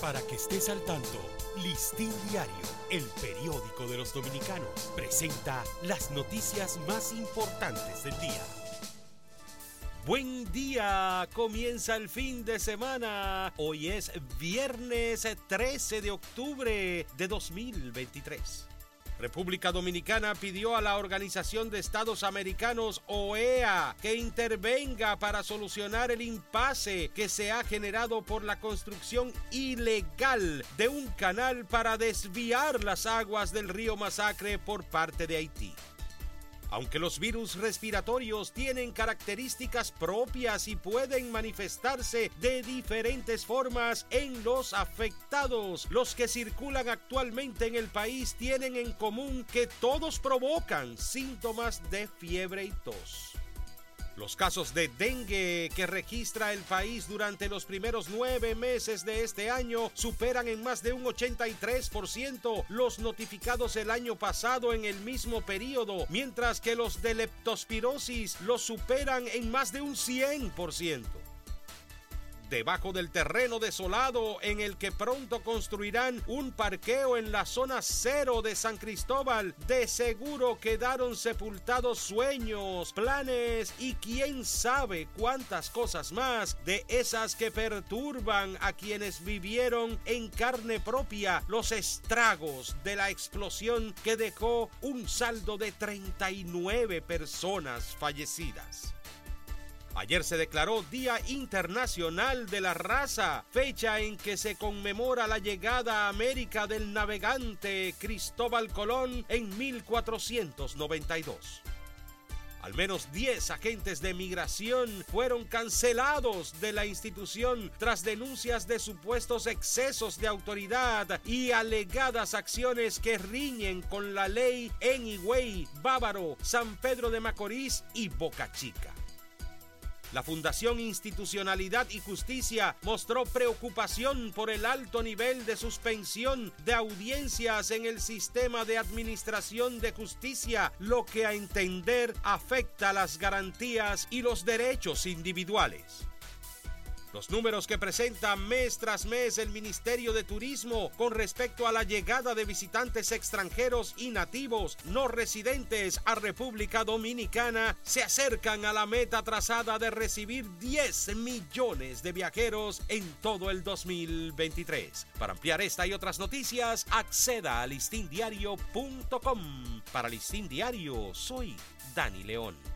Para que estés al tanto, Listín Diario, el periódico de los dominicanos, presenta las noticias más importantes del día. Buen día, comienza el fin de semana. Hoy es viernes 13 de octubre de 2023. República Dominicana pidió a la Organización de Estados Americanos OEA que intervenga para solucionar el impasse que se ha generado por la construcción ilegal de un canal para desviar las aguas del río Masacre por parte de Haití. Aunque los virus respiratorios tienen características propias y pueden manifestarse de diferentes formas en los afectados, los que circulan actualmente en el país tienen en común que todos provocan síntomas de fiebre y tos. Los casos de dengue que registra el país durante los primeros nueve meses de este año superan en más de un 83% los notificados el año pasado en el mismo periodo, mientras que los de leptospirosis los superan en más de un 100% debajo del terreno desolado en el que pronto construirán un parqueo en la zona cero de San Cristóbal. De seguro quedaron sepultados sueños, planes y quién sabe cuántas cosas más de esas que perturban a quienes vivieron en carne propia los estragos de la explosión que dejó un saldo de 39 personas fallecidas. Ayer se declaró Día Internacional de la Raza, fecha en que se conmemora la llegada a América del navegante Cristóbal Colón en 1492. Al menos 10 agentes de migración fueron cancelados de la institución tras denuncias de supuestos excesos de autoridad y alegadas acciones que riñen con la ley en Higüey, Bávaro, San Pedro de Macorís y Boca Chica. La Fundación Institucionalidad y Justicia mostró preocupación por el alto nivel de suspensión de audiencias en el sistema de administración de justicia, lo que a entender afecta las garantías y los derechos individuales. Los números que presenta mes tras mes el Ministerio de Turismo con respecto a la llegada de visitantes extranjeros y nativos no residentes a República Dominicana se acercan a la meta trazada de recibir 10 millones de viajeros en todo el 2023. Para ampliar esta y otras noticias, acceda a listindiario.com. Para Listín Diario, soy Dani León.